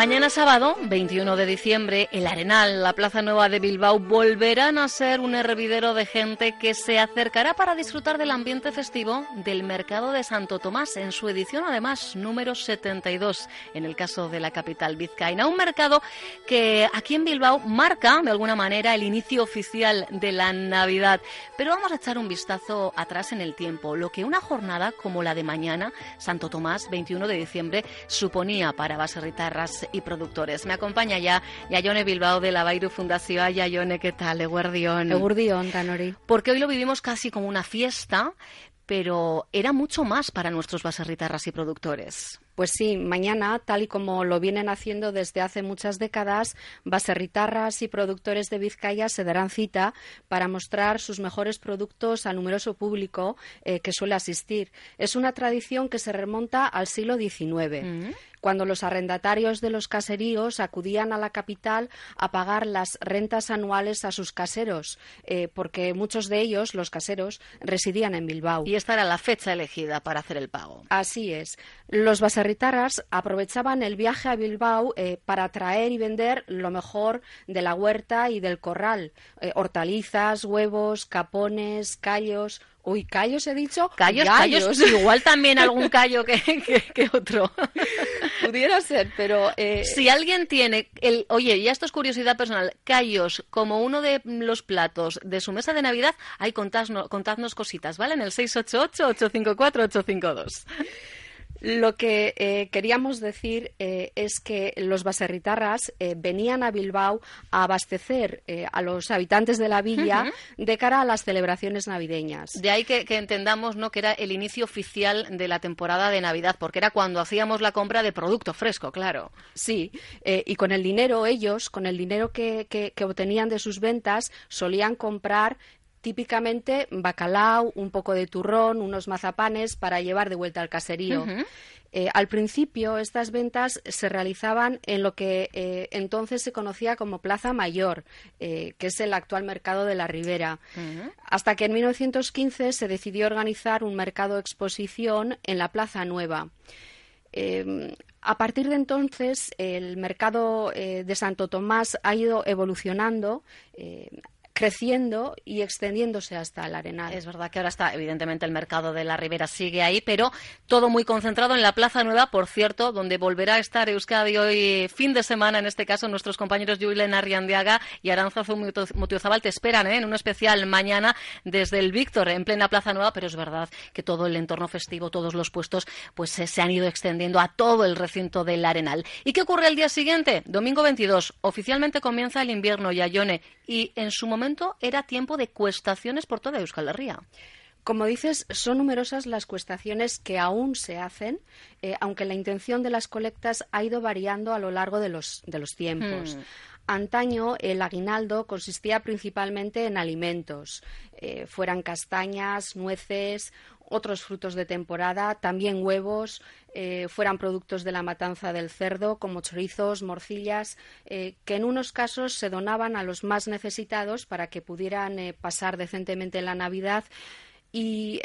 Mañana sábado, 21 de diciembre, el Arenal, la Plaza Nueva de Bilbao, volverán a ser un hervidero de gente que se acercará para disfrutar del ambiente festivo del Mercado de Santo Tomás, en su edición además número 72, en el caso de la capital vizcaína. Un mercado que aquí en Bilbao marca de alguna manera el inicio oficial de la Navidad. Pero vamos a echar un vistazo atrás en el tiempo, lo que una jornada como la de mañana, Santo Tomás, 21 de diciembre, suponía para Baserritarras y productores. Me acompaña ya Yayone Bilbao de la Bairu Fundación. Yayone, ¿qué tal? Egurdión. Egurdión, Tanori. Porque hoy lo vivimos casi como una fiesta, pero era mucho más para nuestros baserritarras y productores. Pues sí, mañana, tal y como lo vienen haciendo desde hace muchas décadas, baserritarras y productores de Vizcaya se darán cita para mostrar sus mejores productos al numeroso público eh, que suele asistir. Es una tradición que se remonta al siglo XIX cuando los arrendatarios de los caseríos acudían a la capital a pagar las rentas anuales a sus caseros, eh, porque muchos de ellos, los caseros, residían en Bilbao. Y esta era la fecha elegida para hacer el pago. Así es. Los baserritarras aprovechaban el viaje a Bilbao eh, para traer y vender lo mejor de la huerta y del corral, eh, hortalizas, huevos, capones, callos, Uy, callos he dicho. Callos, callos. Igual también algún callo que, que, otro. Pudiera ser, pero. Eh... Si alguien tiene. el Oye, ya esto es curiosidad personal. Callos como uno de los platos de su mesa de Navidad, ahí contadnos, contadnos cositas, ¿vale? En el 688-854-852. Lo que eh, queríamos decir eh, es que los baserritarras eh, venían a Bilbao a abastecer a los habitantes de la villa de cara a las celebraciones navideñas. De ahí que, entendamos ¿no? que era el inicio oficial de la temporada de Navidad, porque era cuando hacíamos la compra de producto fresco, claro. Sí, y con el dinero, ellos, con el dinero que, que obtenían de sus ventas, solían comprar típicamente bacalao, un poco de turrón, unos mazapanes para llevar de vuelta al caserío. Eh, al principio estas ventas se realizaban en lo que eh, entonces se conocía como Plaza Mayor, eh, que es el actual mercado de la Ribera, hasta que en 1915 se decidió organizar un mercado exposición en la Plaza Nueva. a partir de entonces, el mercado de Santo Tomás ha ido evolucionando creciendo y extendiéndose hasta el Arenal. Es verdad que ahora está, evidentemente, el mercado de la Ribera sigue ahí, pero todo muy concentrado en la Plaza Nueva, por cierto, donde volverá a estar Euskadi hoy fin de semana, en este caso nuestros compañeros Julen Arriandiaga y Aranzazu Mutiozabal te esperan ¿eh? en un especial mañana desde el Víctor, en plena Plaza Nueva, pero es verdad que todo el entorno festivo, todos los puestos, pues eh, se han ido extendiendo a todo el recinto del Arenal. ¿Y qué ocurre el día siguiente? Domingo 22, oficialmente comienza el invierno, Yayone, y en su momento era tiempo de cuestaciones por toda Euskal Herria. Como dices, son numerosas las cuestaciones que aún se hacen, eh, aunque la intención de las colectas ha ido variando a lo largo de los, de los tiempos. Hmm. Antaño el aguinaldo consistía principalmente en alimentos, eh, fueran castañas, nueces otros frutos de temporada, también huevos, eh, fueran productos de la matanza del cerdo, como chorizos, morcillas, eh, que en unos casos se donaban a los más necesitados para que pudieran eh, pasar decentemente la Navidad y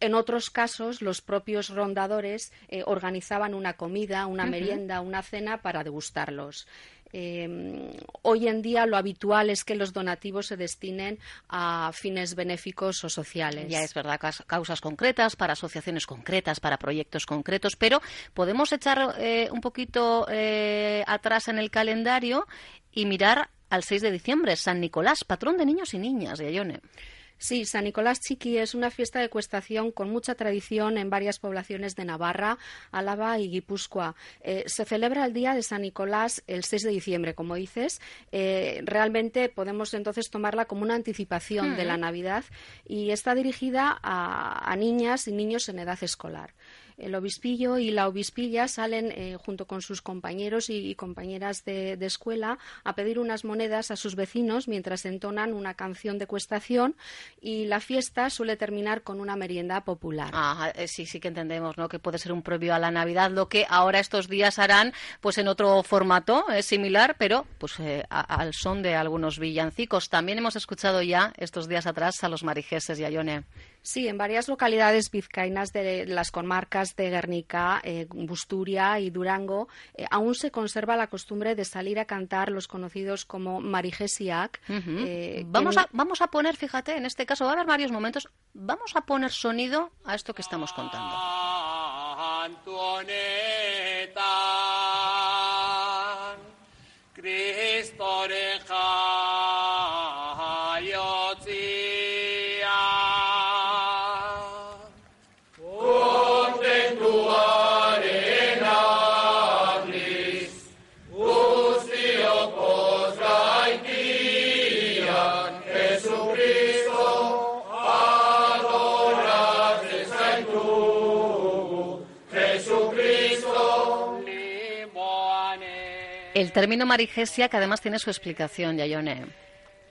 en otros casos, los propios rondadores organizaban una comida, una merienda, una cena para degustarlos. Em, hoy en día lo habitual es que los donativos se destinen a fines benéficos o sociales. Ya es verdad, causas concretas, para asociaciones concretas, para proyectos concretos, pero podemos echar eh, un poquito eh, atrás en el calendario y mirar al 6 de diciembre, San Nicolás, patrón de niños y niñas de Ayone. Sí, San Nicolás Chiqui es una fiesta de ecuestación con mucha tradición en varias poblaciones de Navarra, Álava y Guipúzcoa. Eh, se celebra el día de San Nicolás el 6 de diciembre, como dices. Eh, realmente podemos entonces tomarla como una anticipación de la Navidad y está dirigida a niñas y niños en edad escolar el obispillo y la obispilla salen eh, junto con sus compañeros y, compañeras de, escuela a pedir unas monedas a sus vecinos mientras entonan una canción de cuestación y la fiesta suele terminar con una merienda popular. Eh, sí, sí que entendemos, ¿no? Que puede ser un previo a la Navidad, lo que ahora estos días harán, pues en otro formato es similar, pero pues eh, al son de algunos villancicos. También hemos escuchado ya estos días atrás a los marijeses y a Yone. Sí, en varias localidades vizcaínas de las comarcas de Guernica, eh, Busturia y Durango eh, aún se conserva la costumbre de salir a cantar los conocidos como marigesiac. Eh, vamos, a, vamos a poner, fíjate, en este caso va a haber varios momentos, vamos a poner sonido a esto que estamos contando. Término marigesia, que además tiene su explicación, Yayone.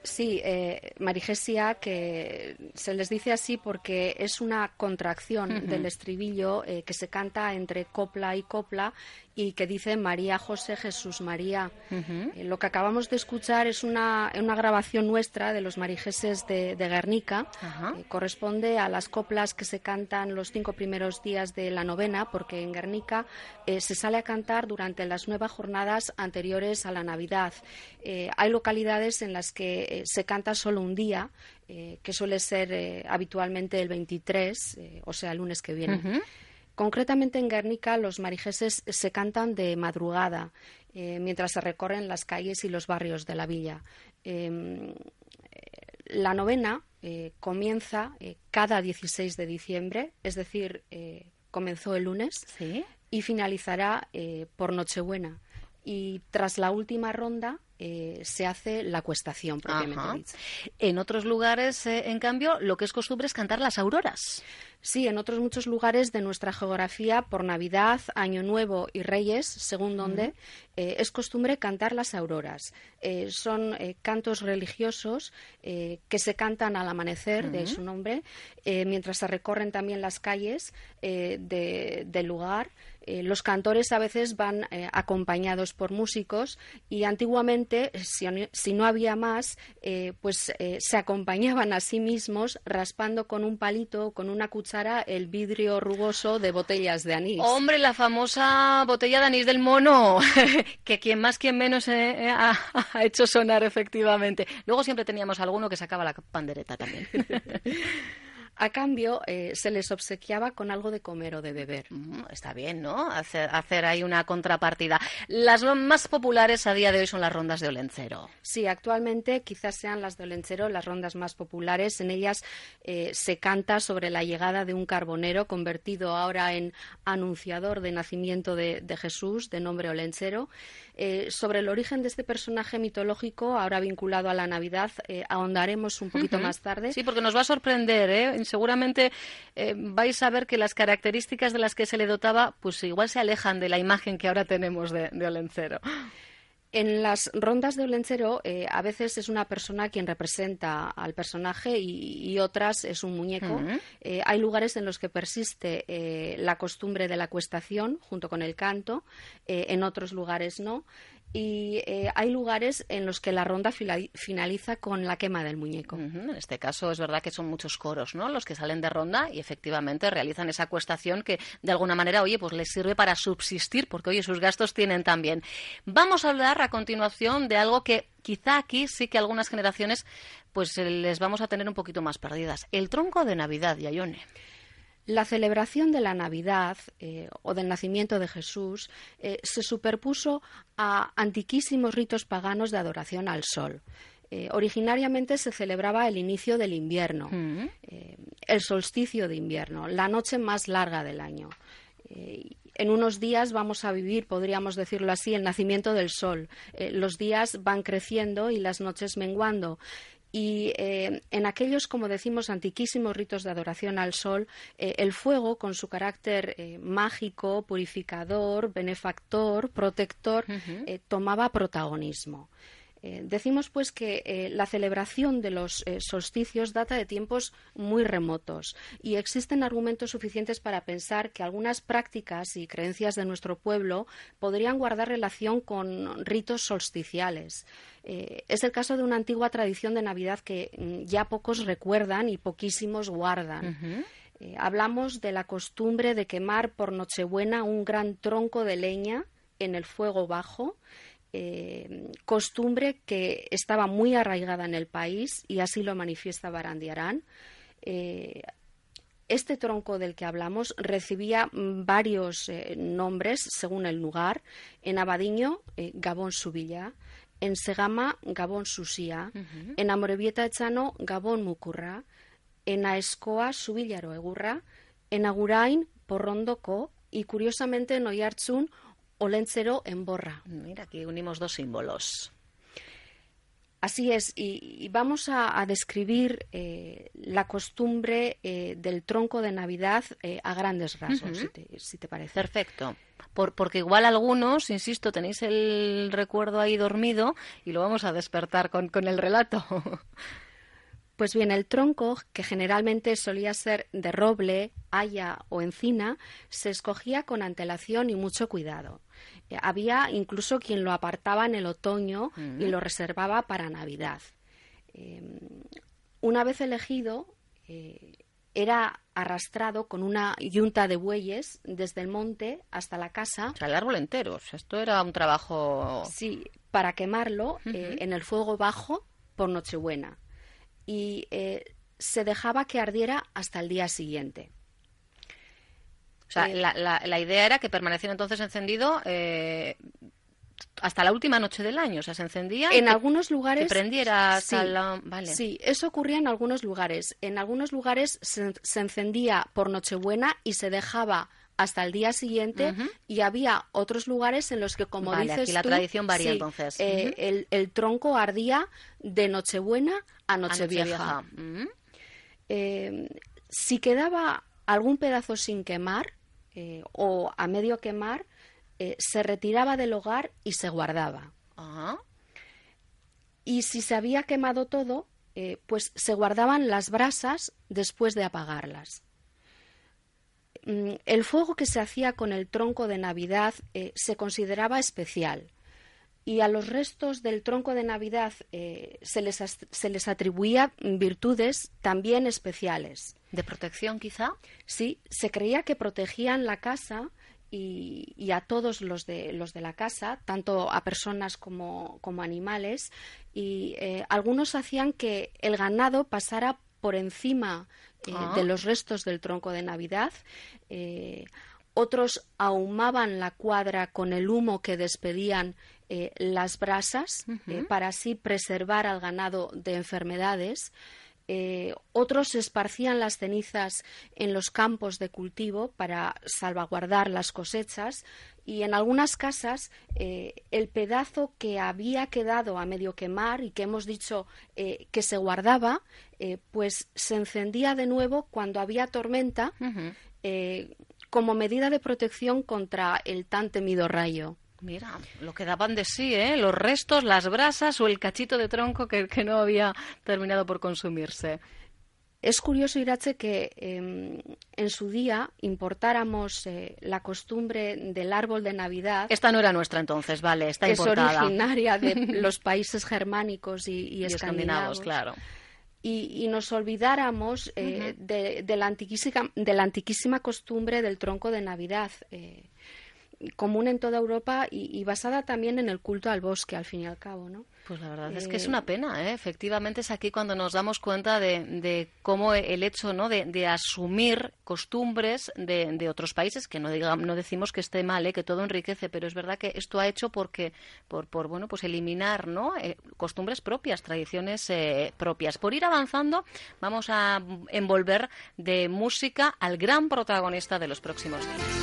Sí, eh, marigesia, que se les dice así porque es una contracción del estribillo eh, que se canta entre copla y copla y que dice María José Jesús María. Eh, lo que acabamos de escuchar es una, una grabación nuestra de los marijeses de, Guernica. Eh, corresponde a las coplas que se cantan los cinco primeros días de la novena, porque en Guernica eh, se sale a cantar durante las nuevas jornadas anteriores a la Navidad. hay localidades en las que se canta solo un día, que suele ser habitualmente el 23, o sea, el lunes que viene. Concretamente en Guernica los marijeses se cantan de madrugada eh, mientras se recorren las calles y los barrios de la villa. Em, la novena eh, comienza eh, cada 16 de diciembre, es decir, comenzó el lunes y finalizará por Nochebuena. Y tras la última ronda se hace la cuestación propiamente dicha. En otros lugares, en cambio, lo que es costumbre es cantar las auroras. Sí, en otros muchos lugares de nuestra geografía, por Navidad, Año Nuevo y Reyes, según donde, eh, es costumbre cantar las auroras. Eh, son eh, cantos religiosos que se cantan al amanecer, de su nombre, mientras se recorren también las calles del lugar. Los cantores a veces van acompañados por músicos y antiguamente, si, no había más, pues se acompañaban a sí mismos raspando con un palito, con una cuchara el vidrio rugoso de botellas de anís. Hombre, la famosa botella de anís del mono, que quien más, quien menos eh, eh, ha, hecho sonar efectivamente. Luego siempre teníamos alguno que sacaba la pandereta también. A cambio, eh, se les obsequiaba con algo de comer o de beber. Mm, está bien, ¿no? Hacer, hacer ahí una contrapartida. Las más populares a día de hoy son las rondas de Olencero. Sí, actualmente quizás sean las de Olencero las rondas más populares. En ellas eh, se canta sobre la llegada de un carbonero convertido ahora en anunciador de nacimiento de, Jesús, de nombre Olencero. Eh, sobre el origen de este personaje mitológico, ahora vinculado a la Navidad, ahondaremos un poquito más tarde. Sí, porque nos va a sorprender, ¿eh? Seguramente eh, vais a ver que las características de las que se le dotaba, pues igual se alejan de la imagen que ahora tenemos de, Olencero. En las rondas de Olencero eh, a veces es una persona quien representa al personaje y, otras es un muñeco. Eh, hay lugares en los que persiste la costumbre de la cuestación junto con el canto, en otros lugares no y eh, hay lugares en los que la ronda finaliza con la quema del muñeco. En este caso es verdad que son muchos coros, ¿no? Los que salen de ronda y efectivamente realizan esa cuestación que de alguna manera, oye, pues les sirve para subsistir porque, oye, sus gastos tienen también. Vamos a hablar a continuación de algo que quizá aquí sí que algunas generaciones pues les vamos a tener un poquito más perdidas. El tronco de Navidad, Yayone. La celebración de la Navidad eh, o del nacimiento de Jesús eh, se superpuso a antiquísimos ritos paganos de adoración al sol. Eh, originariamente se celebraba el inicio del invierno, mm. el solsticio de invierno, la noche más larga del año. en unos días vamos a vivir, podríamos decirlo así, el nacimiento del sol. los días van creciendo y las noches menguando y eh, en aquellos, como decimos, antiquísimos ritos de adoración al sol, eh, el fuego, con su carácter eh, mágico, purificador, benefactor, protector, tomaba protagonismo. Eh, decimos pues que eh, la celebración de los eh, solsticios data de tiempos muy remotos y existen argumentos suficientes para pensar que algunas prácticas y creencias de nuestro pueblo podrían guardar relación con ritos solsticiales. es el caso de una antigua tradición de Navidad que mm, ya pocos recuerdan y poquísimos guardan. hablamos de la costumbre de quemar por Nochebuena un gran tronco de leña en el fuego bajo eh, costumbre que estaba muy arraigada en el país y así lo manifiesta Barandiarán. Eh, este tronco del que hablamos recibía varios eh, nombres según el lugar. En Abadiño, Gabón Subilla. En Segama, Gabón Susía. En Amorebieta Echano, Gabón Mucurra. En Aescoa, Subillaro Egurra. En Agurain, Porrondoco. Y curiosamente en Oyartzun, Olentzero en Borra. Mira, aquí unimos dos símbolos. Así es, y, vamos a, describir eh, la costumbre eh, del tronco de Navidad eh, a grandes rasgos, si, te, parece. Perfecto. porque igual algunos, insisto, tenéis el recuerdo ahí dormido y lo vamos a despertar con, con el relato. Pues bien, el tronco, que generalmente solía ser de roble, haya o encina, se escogía con antelación y mucho cuidado. Eh, había incluso quien lo apartaba en el otoño y lo reservaba para Navidad. Em, una vez elegido, eh, era arrastrado con una yunta de bueyes desde el monte hasta la casa. O sea, el árbol entero. esto era un trabajo. Sí, para quemarlo eh, en el fuego bajo por Nochebuena y eh, se dejaba que ardiera hasta el día siguiente. O sea, eh, la, idea era que permaneciera entonces encendido eh, hasta la última noche del año. O sea, se encendía. En algunos lugares. Que prendiera hasta la. Vale. Sí, eso ocurría en algunos lugares. En algunos lugares se, se encendía por Nochebuena y se dejaba hasta el día siguiente y había otros lugares en los que, como vale, dices la tradición varía entonces. Eh, el, tronco ardía de Nochebuena a Nochevieja. Eh, si quedaba algún pedazo sin quemar eh, o a medio quemar, se retiraba del hogar y se guardaba. Y si se había quemado todo, pues se guardaban las brasas después de apagarlas. Mm, el fuego que se hacía con el tronco de Navidad eh, se consideraba especial y a los restos del tronco de Navidad eh, se, les, se, les, atribuía virtudes también especiales. ¿De protección quizá? Sí, se creía que protegían la casa y, a todos los de, los de la casa, tanto a personas como, como animales, y eh, algunos hacían que el ganado pasara por encima eh, de ah. los restos del tronco de Navidad. Eh, otros ahumaban la cuadra con el humo que despedían eh, las brasas para así preservar al ganado de enfermedades. otros esparcían las cenizas en los campos de cultivo para salvaguardar las cosechas y en algunas casas eh, el pedazo que había quedado a medio quemar y que hemos dicho eh, que se guardaba, eh, pues se encendía de nuevo cuando había tormenta como medida de protección contra el tan temido rayo. Mira, lo que daban de sí, ¿eh? Los restos, las brasas o el cachito de tronco que no había terminado por consumirse. Es curioso, Irache, que em, en su día importáramos eh, la costumbre del árbol de Navidad. Esta no era nuestra entonces, vale, está importada. Es originaria de los países germánicos y, escandinavos, claro. Y, nos olvidáramos eh, de, la antiquísima, de la antiquísima costumbre del tronco de Navidad. Eh, común en toda Europa y, y, basada también en el culto al bosque, al fin y al cabo, ¿no? Pues la verdad es que es una eh, pena, ¿eh? efectivamente es aquí cuando nos damos cuenta de, cómo el hecho ¿no? de, asumir costumbres de, otros países, que no, no decimos que esté mal, ¿eh? que todo enriquece, pero es verdad que esto ha hecho porque, por, por bueno, pues eliminar ¿no? Eh, costumbres propias, tradiciones propias. Por ir avanzando, vamos a envolver de música al gran protagonista de los próximos días.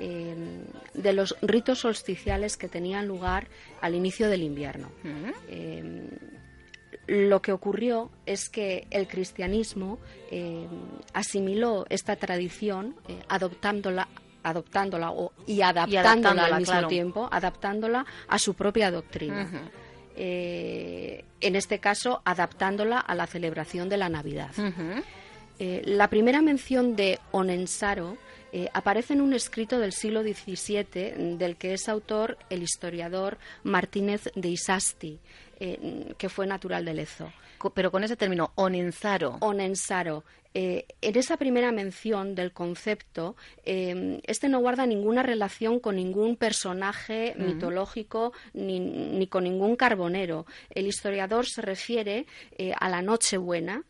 eh, de los ritos solsticiales que tenían lugar al inicio del invierno. lo que ocurrió es que el cristianismo asimiló esta tradición adoptándola adoptándola y adaptándola, al mismo tiempo, adaptándola a su propia doctrina. Eh, en este caso adaptándola a la celebración de la Navidad. Eh, la primera mención de Onensaro eh, aparece en un escrito del siglo XVII del que es autor el historiador Martínez de Isasti, que fue natural de Lezo. Pero con ese término, Onensaro. Onensaro. Eh, en esa primera mención del concepto, eh, este no guarda ninguna relación con ningún personaje mitológico ni, con ningún carbonero. El historiador se refiere eh, a la Nochebuena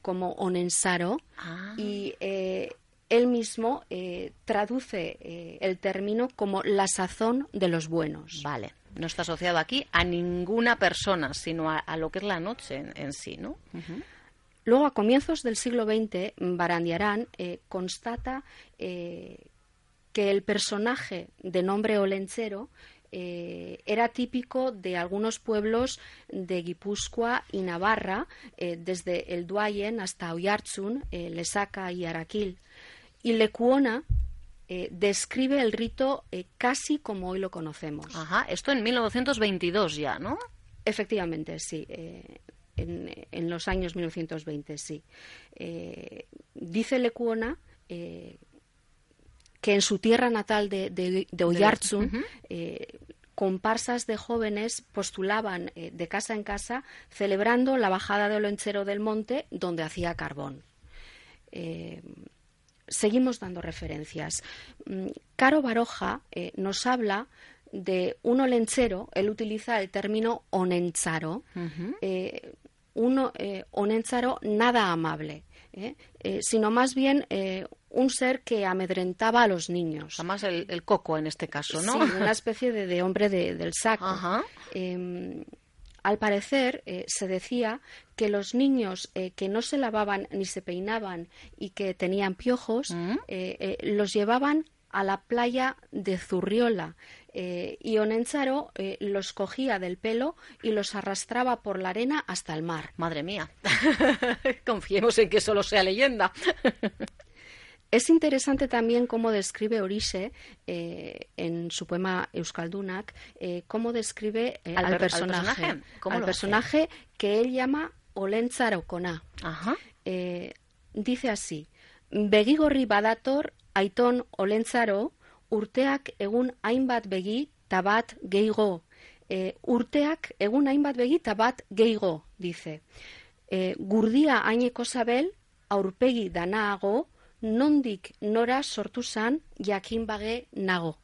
como Onensaro ah. y él mismo traduce el término como la sazón de los buenos. Vale. No está asociado aquí a ninguna persona, sino a, lo que es la noche en, sí, ¿no? Luego, a comienzos del siglo XX, Barandiarán eh, constata eh, que el personaje de nombre Olenchero eh, era típico de algunos pueblos de Guipúzcoa y Navarra, desde el Duayen hasta Oyarzun, Lesaca y Araquil. Y Lecuona describe el rito casi como hoy lo conocemos. Ajá, esto en 1922 ya, ¿no? Efectivamente, sí en, los años 1920, sí. Eh, dice Lecuona eh, que en su tierra natal de, de, eh, comparsas de jóvenes postulaban de casa en casa celebrando la bajada de Olenchero del Monte donde hacía carbón. Seguimos dando referencias. Mm, Caro Baroja nos habla de un olenchero, él utiliza el término onencharo, un eh, onencharo nada amable, ¿eh? Eh, sino más bien un ser que amedrentaba a los niños. Además el, coco en este caso, ¿no? Sí, una especie de, hombre del saco. Em, al parecer, se decía que los niños que no se lavaban ni se peinaban y que tenían piojos, mm. los llevaban a la playa de Zurriola eh, y Onencharo eh, los cogía del pelo y los arrastraba por la arena hasta el mar. Madre mía, confiemos en que solo sea leyenda. Es interesante también cómo describe Orise eh, en su poema Euskaldunak, cómo describe al, personaje, al personaje, que él llama Olentzaro Kona. dice así, Begigorri badator aiton Olentzaro urteak egun hainbat begi tabat geigo. E, urteak egun hainbat begi tabat geigo, dice. E, gurdia haineko zabel, aurpegi danaago, nondik nora sortu zan jakin bage nago.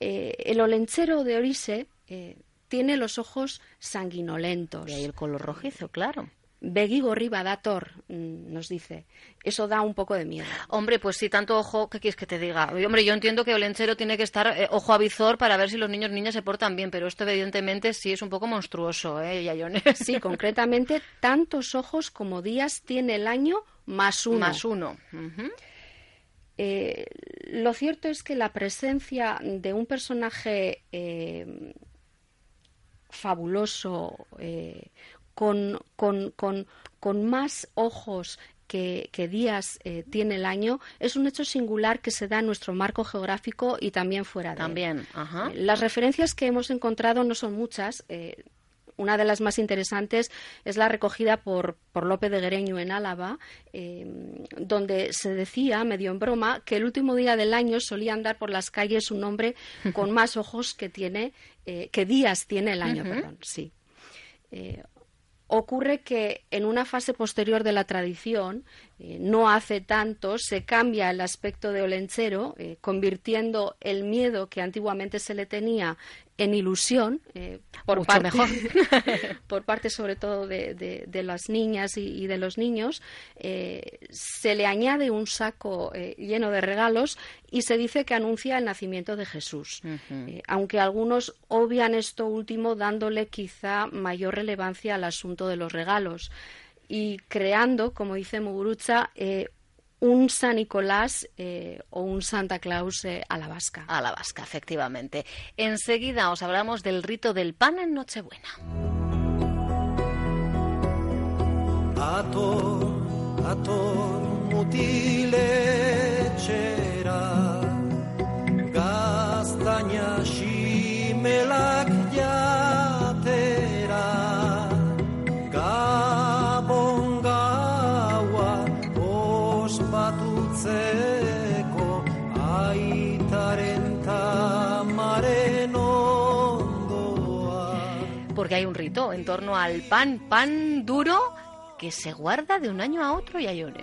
E, el olentzero de Orise e, tiene los ojos sanguinolentos. Y el color rojizo, claro. Begui dator, mm, nos dice. Eso da un poco de miedo. Hombre, pues sí, tanto ojo, ¿qué quieres que te diga? Hombre, yo entiendo que el lenchero tiene que estar eh, ojo a visor para ver si los niños niñas se portan bien, pero esto evidentemente sí es un poco monstruoso, ¿eh, Yayone? Sí, concretamente, tantos ojos como días tiene el año más uno. Más uno. Eh, lo cierto es que la presencia de un personaje eh, fabuloso, con, con, con, con más ojos que, días eh, tiene el año es un hecho singular que se da en nuestro marco geográfico y también fuera de también, Ajá. Las referencias que hemos encontrado no son muchas. Eh, una de las más interesantes es la recogida por, por Lope de Guereño en Álava, eh, donde se decía, medio en broma, que el último día del año solía andar por las calles un hombre con más ojos que tiene, que días tiene el año, perdón, sí. Ocurre que en una fase posterior de la tradición, eh, no hace tanto, se cambia el aspecto de Olenchero, eh, convirtiendo el miedo que antiguamente se le tenía en ilusión eh, por, parte, mejor. por parte sobre todo de, las niñas y, de los niños, eh, se le añade un saco eh, lleno de regalos y se dice que anuncia el nacimiento de Jesús, aunque algunos obvian esto último dándole quizá mayor relevancia al asunto de los regalos. y creando, como dice Muguruza, eh, un San Nicolás eh, o un Santa Claus eh, a la vasca. A la vasca, efectivamente. Enseguida os hablamos del rito del pan en Nochebuena. Ator, ator, mutiletxera, Porque hay un rito en torno al pan, pan duro que se guarda de un año a otro y ayone.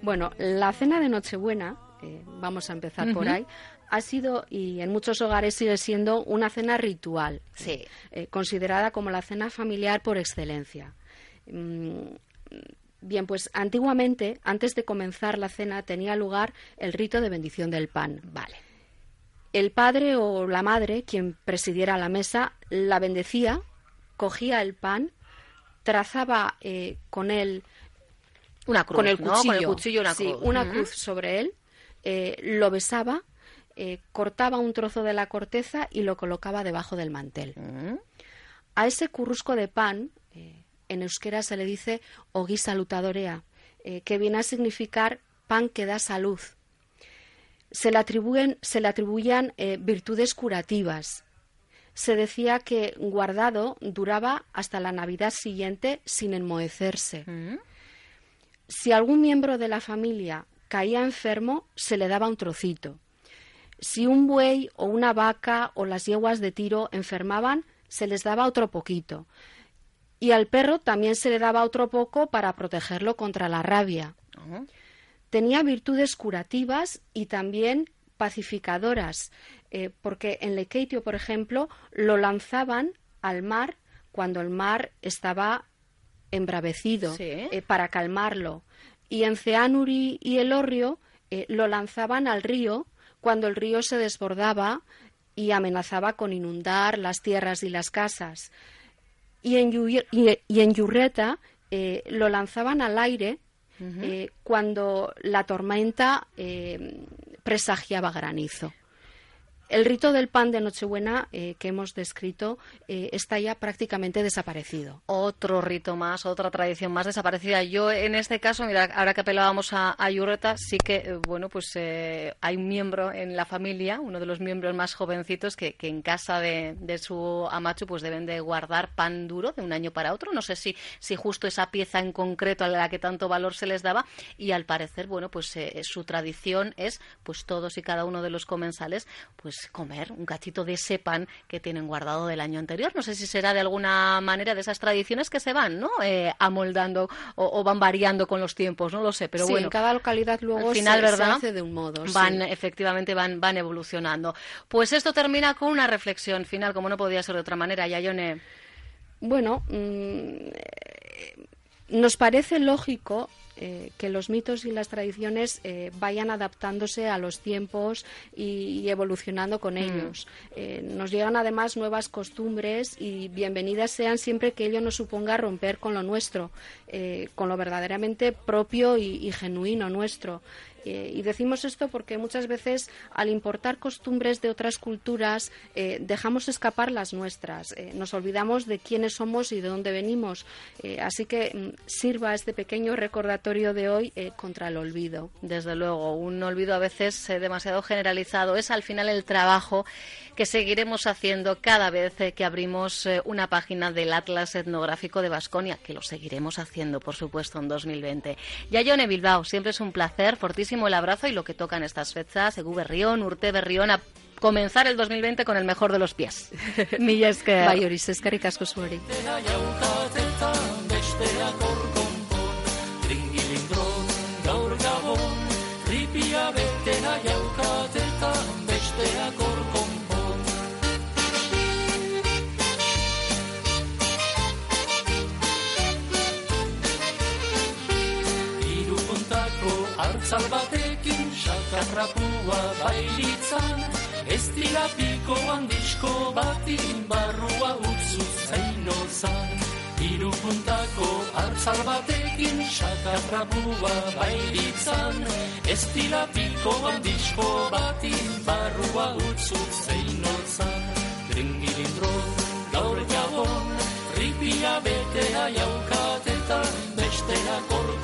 Bueno, la cena de Nochebuena, eh, vamos a empezar por ahí, ha sido y en muchos hogares sigue siendo una cena ritual, Sí. eh, considerada como la cena familiar por excelencia. Mm, Bien, pues antiguamente, antes de comenzar la cena, tenía lugar el rito de bendición del pan. Vale. El padre o la madre, quien presidiera la mesa, la bendecía, cogía el pan, trazaba eh, con él Una cruz, con el ¿no? cuchillo, Con el cuchillo una sí, cruz. una Ujú. cruz sobre él, eh, lo besaba, eh, cortaba un trozo de la corteza y lo colocaba debajo del mantel. Mm. A ese currusco de pan, en euskera se le dice ogui salutadorea, que viene a significar pan que da salud. Se le, atribuyen, se le atribuían eh, virtudes curativas. Se decía que guardado duraba hasta la Navidad siguiente sin enmohecerse. Mm. Si algún miembro de la familia caía enfermo, se le daba un trocito. Si un buey o una vaca o las yeguas de tiro enfermaban, se les daba otro poquito. Y al perro también se le daba otro poco para protegerlo contra la rabia. Ujú. Tenía virtudes curativas y también pacificadoras, eh, porque en Lekeitio, por ejemplo, lo lanzaban al mar cuando el mar estaba embravecido Sí. eh, para calmarlo. Y en Ceanuri y Elorrio eh, lo lanzaban al río cuando el río se desbordaba y amenazaba con inundar las tierras y las casas. En, y en Yurreta eh, lo lanzaban al aire eh, cuando la tormenta eh, presagiaba granizo. El rito del pan de Nochebuena eh, que hemos descrito eh, está ya prácticamente desaparecido. Otro rito más, otra tradición más desaparecida. Yo, en este caso, mira, ahora que apelábamos a, a Yurreta, sí que, eh, bueno, pues hay un miembro en la familia, uno de los miembros más jovencitos, que, en casa de, su amachu, pues deben de guardar pan duro de un año para otro. No sé si, si justo esa pieza en concreto a la que tanto valor se les daba. Y al parecer, bueno, pues su tradición es, pues todos y cada uno de los comensales, pues comer un cachito de ese pan que tienen guardado del año anterior. No sé si será de alguna manera de esas tradiciones que se van, ¿no? Eh, amoldando o, o van variando con los tiempos, no lo sé, pero sí, bueno. en cada localidad luego al final, se, se ¿verdad? hace de un modo. sí. Van, efectivamente, van, van evolucionando. Pues esto termina con una reflexión final, como no podía ser de otra manera, Yayone. Bueno, mm, eh, nos parece lógico eh, que los mitos y las tradiciones eh, vayan adaptándose a los tiempos y, y evolucionando con ellos. Eh, nos llegan además nuevas costumbres y bienvenidas sean siempre que ello no suponga romper con lo nuestro, con lo verdaderamente propio y, y genuino nuestro. Y decimos esto porque muchas veces al importar costumbres de otras culturas eh, dejamos escapar las nuestras, eh, nos olvidamos de quiénes somos y de dónde venimos. Eh, así que mm, sirva este pequeño recordatorio de hoy contra el olvido. Desde luego, un olvido a veces demasiado generalizado. Es al final el trabajo que seguiremos haciendo cada vez que abrimos una página del Atlas Etnográfico de Vasconia, que lo seguiremos haciendo, por supuesto, en 2020. Yayone Bilbao, siempre es un placer, fortísimo el abrazo y lo que tocan estas fechas, Egu Berrión, Urte Berrión, a comenzar el 2020 con el mejor de los pies. Mila esker. Bai, hori, eskerrik asko zueri. Salbatekin xakarrapua bailitzan Ez dira pikoan disko batin barrua utzu zaino zan. Iru puntako hartzal batekin xakarrapua bailitzan Ez dira pikoan disko batin barrua utzu zaino zan. Dringirin dro, gaur jabon, ripia betea jaukateta Besteak orko